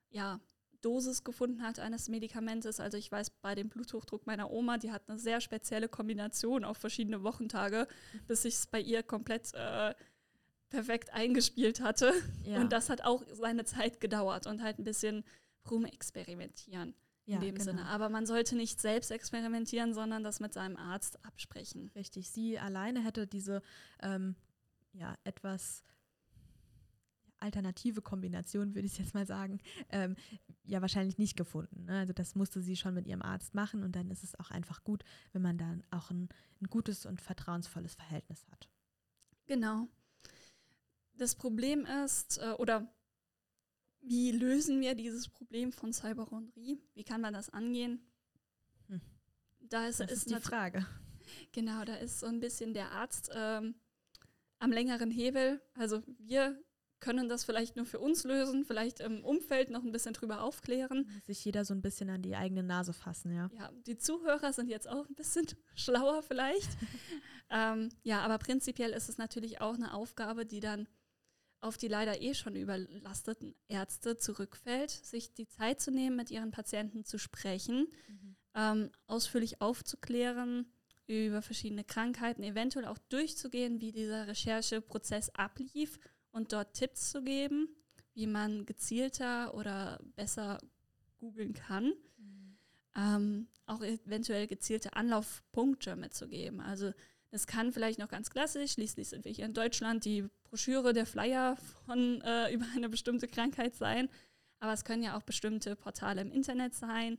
ja, Dosis gefunden hat eines Medikamentes. Also ich weiß, bei dem Bluthochdruck meiner Oma, die hat eine sehr spezielle Kombination auf verschiedene Wochentage, bis sich es bei ihr komplett äh, perfekt eingespielt hatte. Ja. Und das hat auch seine Zeit gedauert und halt ein bisschen rumexperimentieren in ja, dem genau. Sinne. Aber man sollte nicht selbst experimentieren, sondern das mit seinem Arzt absprechen. Richtig. Sie alleine hätte diese ähm, ja, etwas alternative Kombination, würde ich jetzt mal sagen, ähm, ja wahrscheinlich nicht gefunden. Ne? Also das musste sie schon mit ihrem Arzt machen und dann ist es auch einfach gut, wenn man dann auch ein, ein gutes und vertrauensvolles Verhältnis hat. Genau. Das Problem ist, äh, oder wie lösen wir dieses Problem von Cyberhondrie? Wie kann man das angehen? Hm. Da ist, das ist, ist die Frage. Genau, da ist so ein bisschen der Arzt ähm, am längeren Hebel. Also wir können das vielleicht nur für uns lösen, vielleicht im Umfeld noch ein bisschen drüber aufklären. Sich jeder so ein bisschen an die eigene Nase fassen, ja. Ja, die Zuhörer sind jetzt auch ein bisschen schlauer vielleicht. ähm, ja, aber prinzipiell ist es natürlich auch eine Aufgabe, die dann auf die leider eh schon überlasteten Ärzte zurückfällt, sich die Zeit zu nehmen, mit ihren Patienten zu sprechen, mhm. ähm, ausführlich aufzuklären über verschiedene Krankheiten, eventuell auch durchzugehen, wie dieser Rechercheprozess ablief und dort Tipps zu geben, wie man gezielter oder besser googeln kann. Mhm. Ähm, auch eventuell gezielte Anlaufpunkte mitzugeben. Also das kann vielleicht noch ganz klassisch, schließlich sind wir hier in Deutschland, die Broschüre, der Flyer von äh, über eine bestimmte Krankheit sein. Aber es können ja auch bestimmte Portale im Internet sein.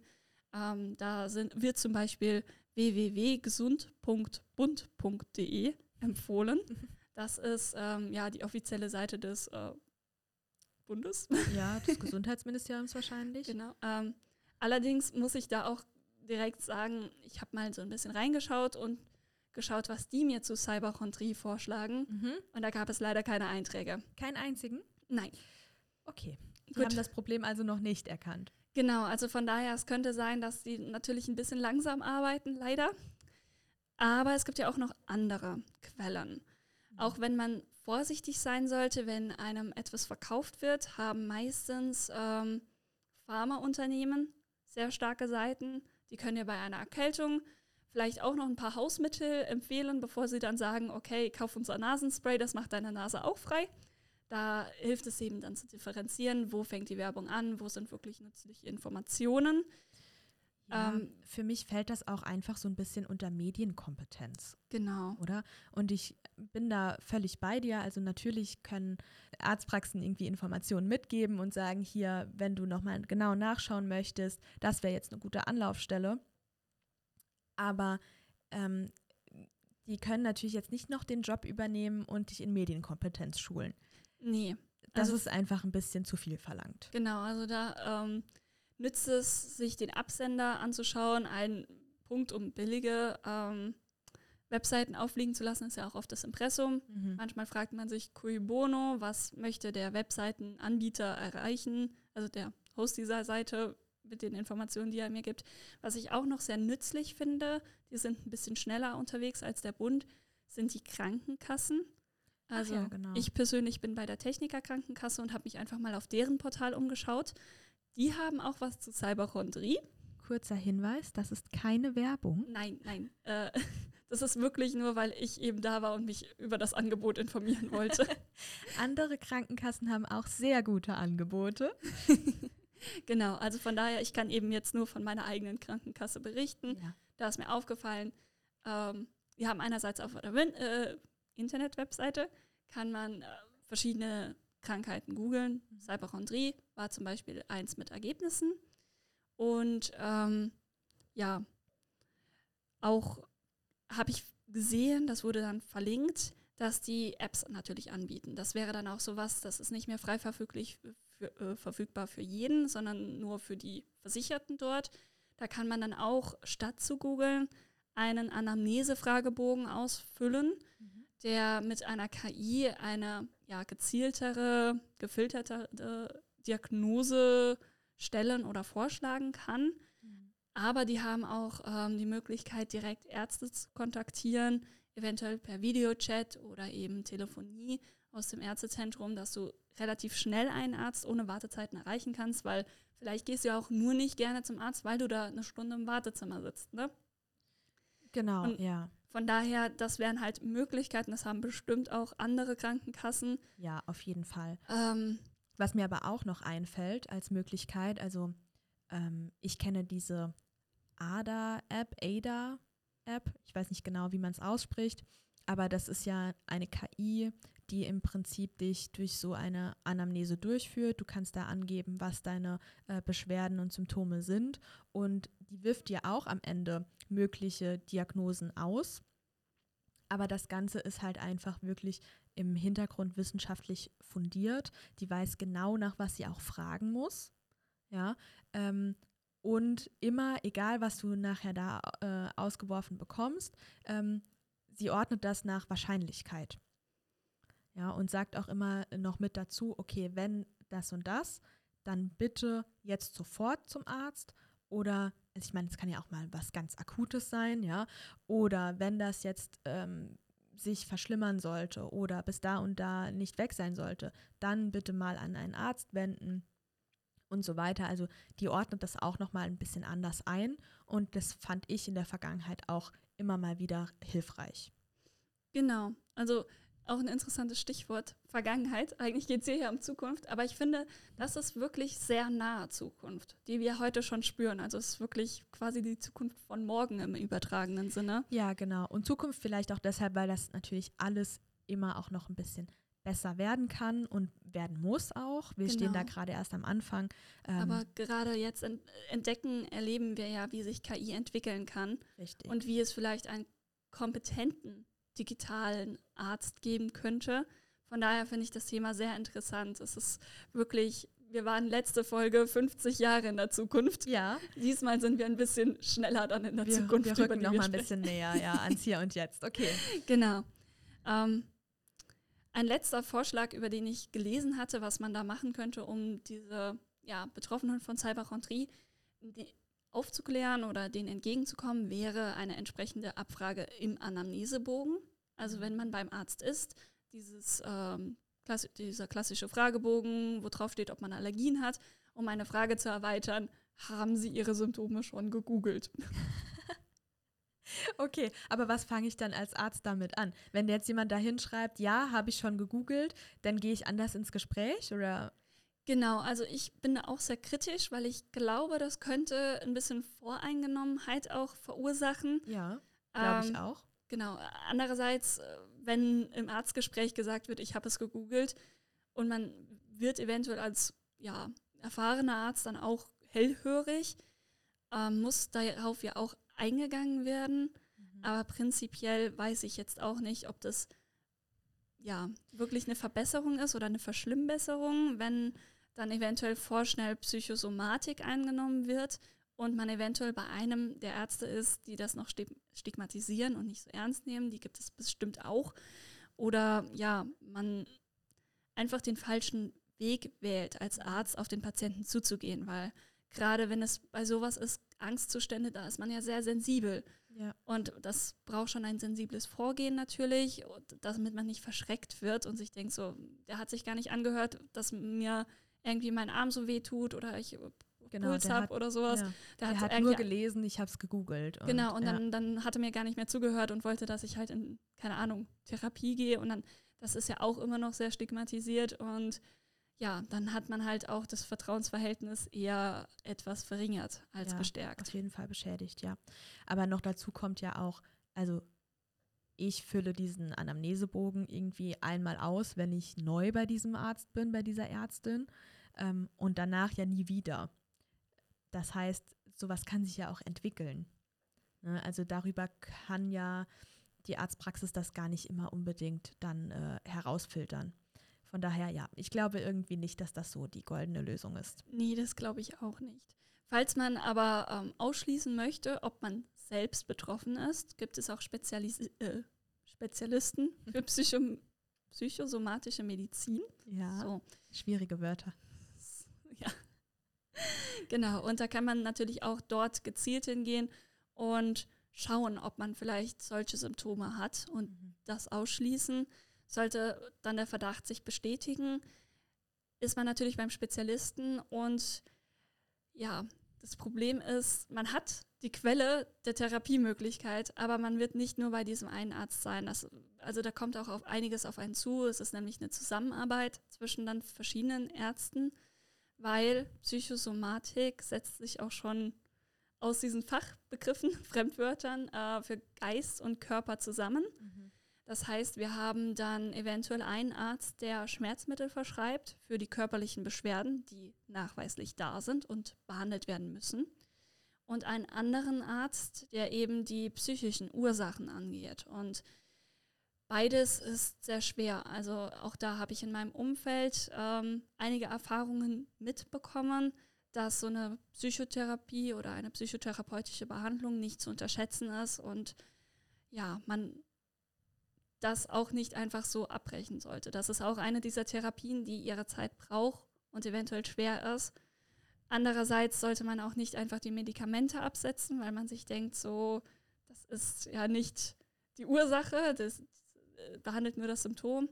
Ähm, da sind, wird zum Beispiel www.gesund.bund.de empfohlen. Das ist ähm, ja die offizielle Seite des äh, Bundes. Ja, des Gesundheitsministeriums wahrscheinlich. Genau. Ähm, allerdings muss ich da auch direkt sagen, ich habe mal so ein bisschen reingeschaut und geschaut, was die mir zu Cyberchondrie vorschlagen. Mhm. Und da gab es leider keine Einträge. Keinen einzigen? Nein. Okay. Gut. haben das Problem also noch nicht erkannt. Genau, also von daher, es könnte sein, dass sie natürlich ein bisschen langsam arbeiten, leider. Aber es gibt ja auch noch andere Quellen. Auch wenn man vorsichtig sein sollte, wenn einem etwas verkauft wird, haben meistens ähm, Pharmaunternehmen sehr starke Seiten. Die können ja bei einer Erkältung vielleicht auch noch ein paar Hausmittel empfehlen, bevor sie dann sagen, okay, kauf unser Nasenspray, das macht deine Nase auch frei. Da hilft es eben dann zu differenzieren, wo fängt die Werbung an, wo sind wirklich nützliche Informationen. Ja, ähm, für mich fällt das auch einfach so ein bisschen unter Medienkompetenz. Genau. Oder? Und ich bin da völlig bei dir. Also natürlich können Arztpraxen irgendwie Informationen mitgeben und sagen, hier, wenn du nochmal genau nachschauen möchtest, das wäre jetzt eine gute Anlaufstelle. Aber ähm, die können natürlich jetzt nicht noch den Job übernehmen und dich in Medienkompetenz schulen. Nee. Das also ist einfach ein bisschen zu viel verlangt. Genau, also da ähm, nützt es, sich den Absender anzuschauen. Ein Punkt, um billige ähm, Webseiten aufliegen zu lassen, ist ja auch oft das Impressum. Mhm. Manchmal fragt man sich, cui bono, was möchte der Webseitenanbieter erreichen, also der Host dieser Seite mit den Informationen, die er mir gibt. Was ich auch noch sehr nützlich finde, die sind ein bisschen schneller unterwegs als der Bund, sind die Krankenkassen. Also ja, genau. ich persönlich bin bei der Techniker Krankenkasse und habe mich einfach mal auf deren Portal umgeschaut. Die haben auch was zu Cyberchondrie. Kurzer Hinweis, das ist keine Werbung. Nein, nein. Äh, das ist wirklich nur, weil ich eben da war und mich über das Angebot informieren wollte. Andere Krankenkassen haben auch sehr gute Angebote. genau, also von daher, ich kann eben jetzt nur von meiner eigenen Krankenkasse berichten. Ja. Da ist mir aufgefallen, ähm, wir haben einerseits auf der äh, Internet-Webseite kann man äh, verschiedene Krankheiten googeln. Mhm. Cyberchondrie war zum Beispiel eins mit Ergebnissen. Und ähm, ja, auch habe ich gesehen, das wurde dann verlinkt, dass die Apps natürlich anbieten. Das wäre dann auch sowas, das ist nicht mehr frei verfüglich für, äh, verfügbar für jeden, sondern nur für die Versicherten dort. Da kann man dann auch statt zu googeln einen Anamnese-Fragebogen ausfüllen, mhm. der mit einer KI eine ja, gezieltere, gefilterte Diagnose stellen oder vorschlagen kann. Mhm. Aber die haben auch ähm, die Möglichkeit, direkt Ärzte zu kontaktieren, eventuell per Videochat oder eben Telefonie aus dem Ärztezentrum, dass du relativ schnell einen Arzt ohne Wartezeiten erreichen kannst, weil vielleicht gehst du ja auch nur nicht gerne zum Arzt, weil du da eine Stunde im Wartezimmer sitzt. Ne? Genau, Und ja. Von daher, das wären halt Möglichkeiten, das haben bestimmt auch andere Krankenkassen. Ja, auf jeden Fall. Ähm, Was mir aber auch noch einfällt als Möglichkeit, also ähm, ich kenne diese ADA-App, ADA-App, ich weiß nicht genau, wie man es ausspricht, aber das ist ja eine KI, die im Prinzip dich durch so eine Anamnese durchführt. Du kannst da angeben, was deine äh, Beschwerden und Symptome sind und die wirft dir auch am Ende mögliche Diagnosen aus. Aber das Ganze ist halt einfach wirklich im Hintergrund wissenschaftlich fundiert. Die weiß genau, nach was sie auch fragen muss. Ja. Ähm, und immer, egal was du nachher da äh, ausgeworfen bekommst, ähm, sie ordnet das nach Wahrscheinlichkeit. Ja, und sagt auch immer noch mit dazu, okay, wenn das und das, dann bitte jetzt sofort zum Arzt oder, also ich meine, es kann ja auch mal was ganz Akutes sein, ja, oder wenn das jetzt ähm, sich verschlimmern sollte oder bis da und da nicht weg sein sollte, dann bitte mal an einen Arzt wenden und so weiter. Also die ordnet das auch nochmal ein bisschen anders ein und das fand ich in der Vergangenheit auch immer mal wieder hilfreich. Genau, also auch ein interessantes Stichwort, Vergangenheit. Eigentlich geht es hier ja um Zukunft, aber ich finde, das ist wirklich sehr nahe Zukunft, die wir heute schon spüren. Also es ist wirklich quasi die Zukunft von morgen im übertragenen Sinne. Ja, genau. Und Zukunft vielleicht auch deshalb, weil das natürlich alles immer auch noch ein bisschen besser werden kann und werden muss auch. Wir stehen da Genau. gerade erst am Anfang. Ähm, Aber gerade jetzt ent entdecken, erleben wir ja, wie sich KI entwickeln kann richtig. und wie es vielleicht einen kompetenten digitalen Arzt geben könnte. Von daher finde ich das Thema sehr interessant. Es ist wirklich, wir waren letzte Folge 50 Jahre in der Zukunft. ja, Diesmal sind wir ein bisschen schneller dann in der wir, Zukunft. wir rücken die noch wir mal ein bisschen näher ja, ans Hier und Jetzt. Okay. Genau. Ähm, ein letzter Vorschlag, über den ich gelesen hatte, was man da machen könnte, um diese ja, Betroffenen von Cyberchondrie aufzuklären oder denen entgegenzukommen, wäre eine entsprechende Abfrage im Anamnesebogen. Also wenn man beim Arzt ist, dieses, ähm, klassi dieser klassische Fragebogen, wo drauf steht, ob man Allergien hat, um eine Frage zu erweitern, haben Sie Ihre Symptome schon gegoogelt? Okay, aber was fange ich dann als Arzt damit an? Wenn jetzt jemand da hinschreibt, ja, habe ich schon gegoogelt, dann gehe ich anders ins Gespräch oder? Genau, also ich bin da auch sehr kritisch, weil ich glaube, das könnte ein bisschen Voreingenommenheit auch verursachen. Ja, glaube ich Ähm, auch. Genau. Andererseits, äh, wenn im Arztgespräch gesagt wird, ich habe es gegoogelt und man wird eventuell als ja, erfahrener Arzt dann auch hellhörig, ähm, muss darauf ja auch eingegangen werden. Mhm. Aber prinzipiell weiß ich jetzt auch nicht, ob das ja wirklich eine Verbesserung ist oder eine Verschlimmbesserung, wenn dann eventuell vorschnell Psychosomatik eingenommen wird und man eventuell bei einem der Ärzte ist, die das noch sti- stigmatisieren und nicht so ernst nehmen, die gibt es bestimmt auch. Oder ja, man einfach den falschen Weg wählt, als Arzt auf den Patienten zuzugehen, weil gerade wenn es bei sowas ist, Angstzustände, da ist man ja sehr sensibel. Ja. Und das braucht schon ein sensibles Vorgehen natürlich, damit man nicht verschreckt wird und sich denkt, so, der hat sich gar nicht angehört, dass mir irgendwie mein Arm so weh tut oder ich Genau, Puls der habe hat- oder sowas. Ja. Der Er hat irgendwie- nur gelesen, ich habe es gegoogelt. Und, Genau, und ja. dann, dann hat er mir gar nicht mehr zugehört und wollte, dass ich halt in, keine Ahnung, Therapie gehe. Und dann, das ist ja auch immer noch sehr stigmatisiert. Und ja, dann hat man halt auch das Vertrauensverhältnis eher etwas verringert als Ja, gestärkt. Auf jeden Fall beschädigt, ja. Aber noch dazu kommt ja auch, also ich fülle diesen Anamnesebogen irgendwie einmal aus, wenn ich neu bei diesem Arzt bin, bei dieser Ärztin ähm, und danach ja nie wieder. Das heißt, sowas kann sich ja auch entwickeln. Ne? Also darüber kann ja die Arztpraxis das gar nicht immer unbedingt dann äh, herausfiltern. Von daher, ja, ich glaube irgendwie nicht, dass das so die goldene Lösung ist. Nee, das glaube ich auch nicht. Falls man aber ähm, ausschließen möchte, ob man selbst betroffen ist, gibt es auch Spezialis äh, Spezialisten für Psycho psychosomatische Medizin. Ja, So, schwierige Wörter. ja. Genau, und da kann man natürlich auch dort gezielt hingehen und schauen, ob man vielleicht solche Symptome hat und das ausschließen, sollte dann der Verdacht sich bestätigen, ist man natürlich beim Spezialisten und ja, das Problem ist, man hat die Quelle der Therapiemöglichkeit, aber man wird nicht nur bei diesem einen Arzt sein. Das, also da kommt auch auf einiges auf einen zu. Es ist nämlich eine Zusammenarbeit zwischen dann verschiedenen Ärzten, weil Psychosomatik setzt sich auch schon aus diesen Fachbegriffen, Fremdwörtern äh, für Geist und Körper zusammen. Mhm. Das heißt, wir haben dann eventuell einen Arzt, der Schmerzmittel verschreibt für die körperlichen Beschwerden, die nachweislich da sind und behandelt werden müssen. Und einen anderen Arzt, der eben die psychischen Ursachen angeht. Und beides ist sehr schwer. Also auch da habe ich in meinem Umfeld ähm, einige Erfahrungen mitbekommen, dass so eine Psychotherapie oder eine psychotherapeutische Behandlung nicht zu unterschätzen ist und ja, man das auch nicht einfach so abbrechen sollte. Das ist auch eine dieser Therapien, die ihre Zeit braucht und eventuell schwer ist. Andererseits sollte man auch nicht einfach die Medikamente absetzen, weil man sich denkt, so, das ist ja nicht die Ursache, das äh, behandelt nur das Symptom.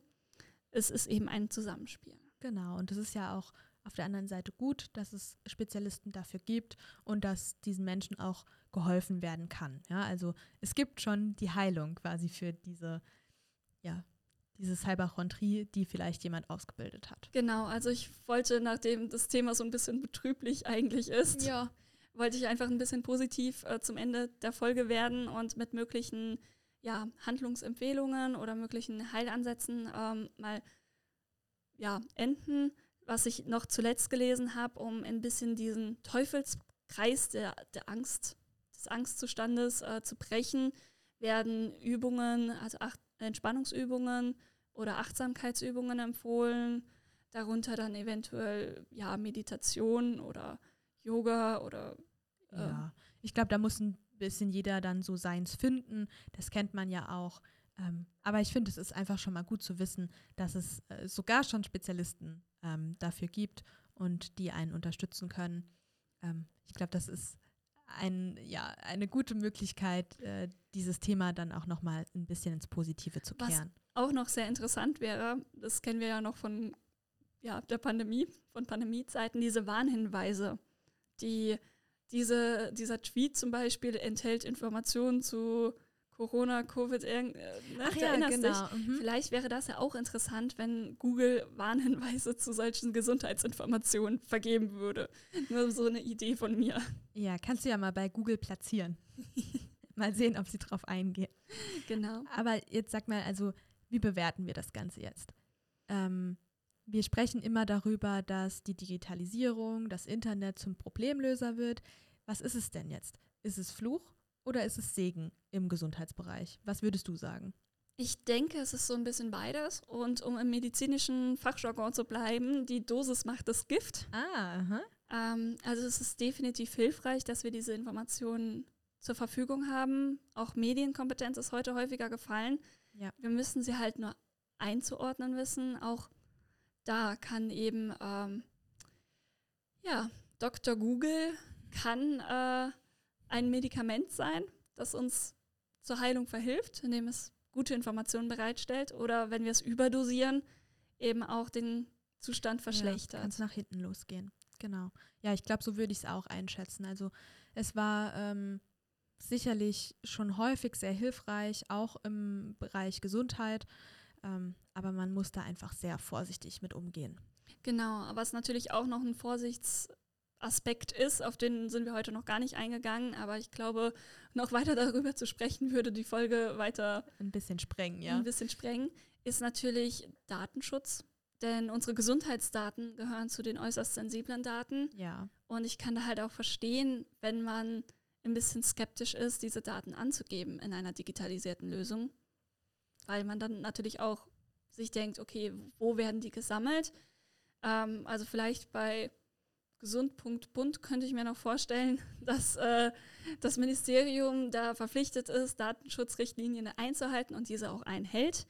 Es ist eben ein Zusammenspiel. Genau, und das ist ja auch auf der anderen Seite gut, dass es Spezialisten dafür gibt und dass diesen Menschen auch geholfen werden kann. Ja, also es gibt schon die Heilung quasi für diese ja, diese Cyberchondrie, die vielleicht jemand ausgebildet hat. Genau, also ich wollte, nachdem das Thema so ein bisschen betrüblich eigentlich ist, ja. wollte ich einfach ein bisschen positiv äh, zum Ende der Folge werden und mit möglichen ja, Handlungsempfehlungen oder möglichen Heilansätzen ähm, mal ja, enden. Was ich noch zuletzt gelesen habe, um ein bisschen diesen Teufelskreis der, der Angst, des Angstzustandes äh, zu brechen, werden Übungen, also acht Entspannungsübungen oder Achtsamkeitsübungen empfohlen. Darunter dann eventuell ja Meditation oder Yoga oder äh ja, ich glaube, da muss ein bisschen jeder dann so seins finden. Das kennt man ja auch. Ähm, aber ich finde, es ist einfach schon mal gut zu wissen, dass es äh, sogar schon Spezialisten ähm, dafür gibt und die einen unterstützen können. Ähm, ich glaube, das ist ein, ja, eine gute Möglichkeit, äh, dieses Thema dann auch nochmal ein bisschen ins Positive zu kehren. Was auch noch sehr interessant wäre, das kennen wir ja noch von ja, der Pandemie, von Pandemiezeiten, diese Warnhinweise, die diese, dieser Tweet zum Beispiel enthält Informationen zu Corona, Covid, äh, ne, Ach ja, genau. Mhm. Vielleicht wäre das ja auch interessant, wenn Google Warnhinweise zu solchen Gesundheitsinformationen vergeben würde. Nur so eine Idee von mir. Ja, kannst du ja mal bei Google platzieren. mal sehen, ob sie drauf eingehen. Genau. Aber jetzt sag mal, also, wie bewerten wir das Ganze jetzt? Ähm, wir sprechen immer darüber, dass die Digitalisierung, das Internet zum Problemlöser wird. Was ist es denn jetzt? Ist es Fluch oder ist es Segen im Gesundheitsbereich? Was würdest du sagen? Ich denke, es ist so ein bisschen beides. Und um im medizinischen Fachjargon zu bleiben, die Dosis macht das Gift. Ah. Ähm, also es ist definitiv hilfreich, dass wir diese Informationen zur Verfügung haben. Auch Medienkompetenz ist heute häufiger gefallen. Ja. Wir müssen sie halt nur einzuordnen wissen. Auch da kann eben, ähm, ja, Dr. Google kann äh, ein Medikament sein, das uns zur Heilung verhilft, indem es gute Informationen bereitstellt oder wenn wir es überdosieren, eben auch den Zustand verschlechtert. Ja, kann es nach hinten losgehen. Genau. Ja, ich glaube, so würde ich es auch einschätzen. Also es war ähm, sicherlich schon häufig sehr hilfreich, auch im Bereich Gesundheit, ähm, aber man muss da einfach sehr vorsichtig mit umgehen. Genau, aber es ist natürlich auch noch ein Vorsichts- Aspekt ist, auf den sind wir heute noch gar nicht eingegangen, aber ich glaube, noch weiter darüber zu sprechen, würde die Folge weiter ein bisschen sprengen, ja. Ein bisschen sprengen, ist natürlich Datenschutz. Denn unsere Gesundheitsdaten gehören zu den äußerst sensiblen Daten. Ja. Und ich kann da halt auch verstehen, wenn man ein bisschen skeptisch ist, diese Daten anzugeben in einer digitalisierten Lösung. Weil man dann natürlich auch sich denkt, okay, wo werden die gesammelt? Ähm, also vielleicht bei Gesund.bund könnte ich mir noch vorstellen, dass äh, das Ministerium da verpflichtet ist, Datenschutzrichtlinien einzuhalten und diese auch einhält.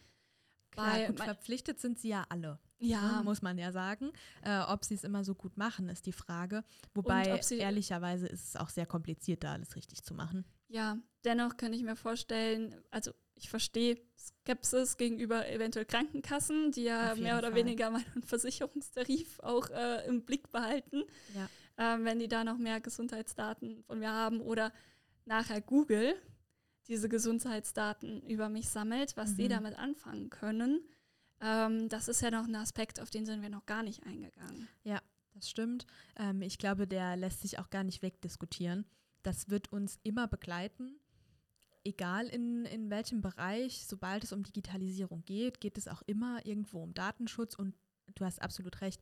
Klar, gut, verpflichtet sind sie ja alle. Ja. Ne, muss man ja sagen. Äh, ob sie es immer so gut machen, ist die Frage. Wobei, ehrlicherweise ist es auch sehr kompliziert, da alles richtig zu machen. Ja, dennoch kann ich mir vorstellen, also ich verstehe Skepsis gegenüber eventuell Krankenkassen, die ja mehr oder Fall. weniger meinen Versicherungstarif auch äh, im Blick behalten, ja. ähm, wenn die da noch mehr Gesundheitsdaten von mir haben oder nachher Google diese Gesundheitsdaten über mich sammelt, was mhm. die damit anfangen können. Ähm, das ist ja noch ein Aspekt, auf den sind wir noch gar nicht eingegangen. Ja, das stimmt. Ähm, ich glaube, der lässt sich auch gar nicht wegdiskutieren. Das wird uns immer begleiten egal in, in welchem Bereich, sobald es um Digitalisierung geht, geht es auch immer irgendwo um Datenschutz und du hast absolut recht,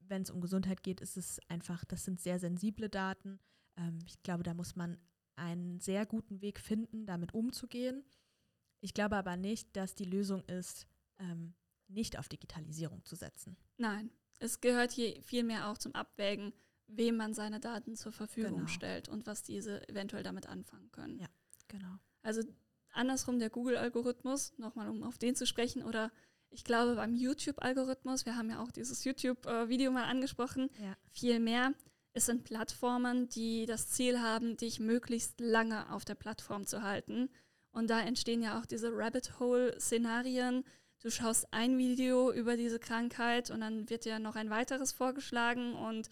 wenn es um Gesundheit geht, ist es einfach, das sind sehr sensible Daten. Ähm, ich glaube, da muss man einen sehr guten Weg finden, damit umzugehen. Ich glaube aber nicht, dass die Lösung ist, ähm, nicht auf Digitalisierung zu setzen. Nein, es gehört hier vielmehr auch zum Abwägen, wem man seine Daten zur Verfügung genau. stellt und was diese eventuell damit anfangen können. Ja. Genau. Also andersrum der Google-Algorithmus, nochmal um auf den zu sprechen, oder ich glaube beim YouTube-Algorithmus, wir haben ja auch dieses YouTube-Video mal angesprochen, ja. viel mehr. Es sind Plattformen, die das Ziel haben, dich möglichst lange auf der Plattform zu halten. Und da entstehen ja auch diese Rabbit Hole-Szenarien. Du schaust ein Video über diese Krankheit und dann wird dir noch ein weiteres vorgeschlagen und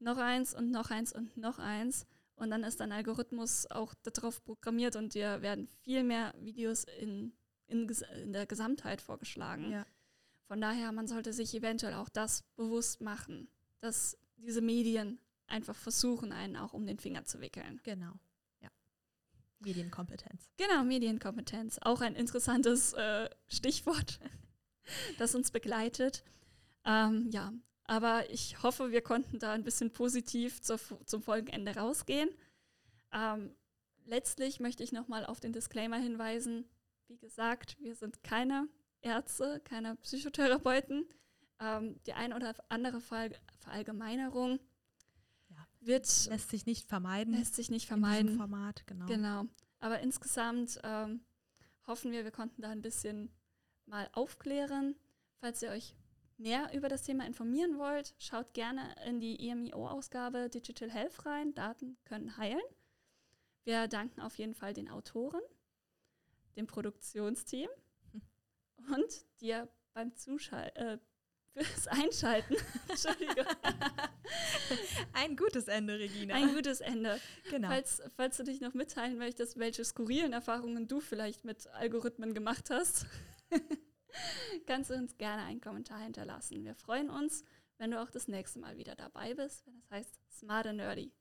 noch eins und noch eins und noch eins. Und dann ist dein Algorithmus auch darauf programmiert und dir werden viel mehr Videos in, in, in der Gesamtheit vorgeschlagen. Ja. Von daher, man sollte sich eventuell auch das bewusst machen, dass diese Medien einfach versuchen, einen auch um den Finger zu wickeln. Genau. Ja. Medienkompetenz. Genau, Medienkompetenz. Auch ein interessantes äh, Stichwort, das uns begleitet. Ähm, ja, aber ich hoffe, wir konnten da ein bisschen positiv zur, zum Folgenende rausgehen. Ähm, letztlich möchte ich nochmal auf den Disclaimer hinweisen. Wie gesagt, wir sind keine Ärzte, keine Psychotherapeuten. Ähm, die ein oder andere Ver Verallgemeinerung ja. wird lässt sich nicht vermeiden. Lässt sich nicht vermeiden. In Format, genau. Genau. Aber insgesamt ähm, hoffen wir, wir konnten da ein bisschen mal aufklären. Falls ihr euch näher über das Thema informieren wollt, schaut gerne in die EMIO-Ausgabe Digital Health rein. Daten können heilen. Wir danken auf jeden Fall den Autoren, dem Produktionsteam und dir beim Zuschalten. Äh, fürs Einschalten. Entschuldigung. Ein gutes Ende, Regina. Ein gutes Ende. Genau. Falls, falls du dich noch mitteilen möchtest, welche skurrilen Erfahrungen du vielleicht mit Algorithmen gemacht hast, kannst du uns gerne einen Kommentar hinterlassen. Wir freuen uns, wenn du auch das nächste Mal wieder dabei bist, wenn es heißt Smart and Nerdy.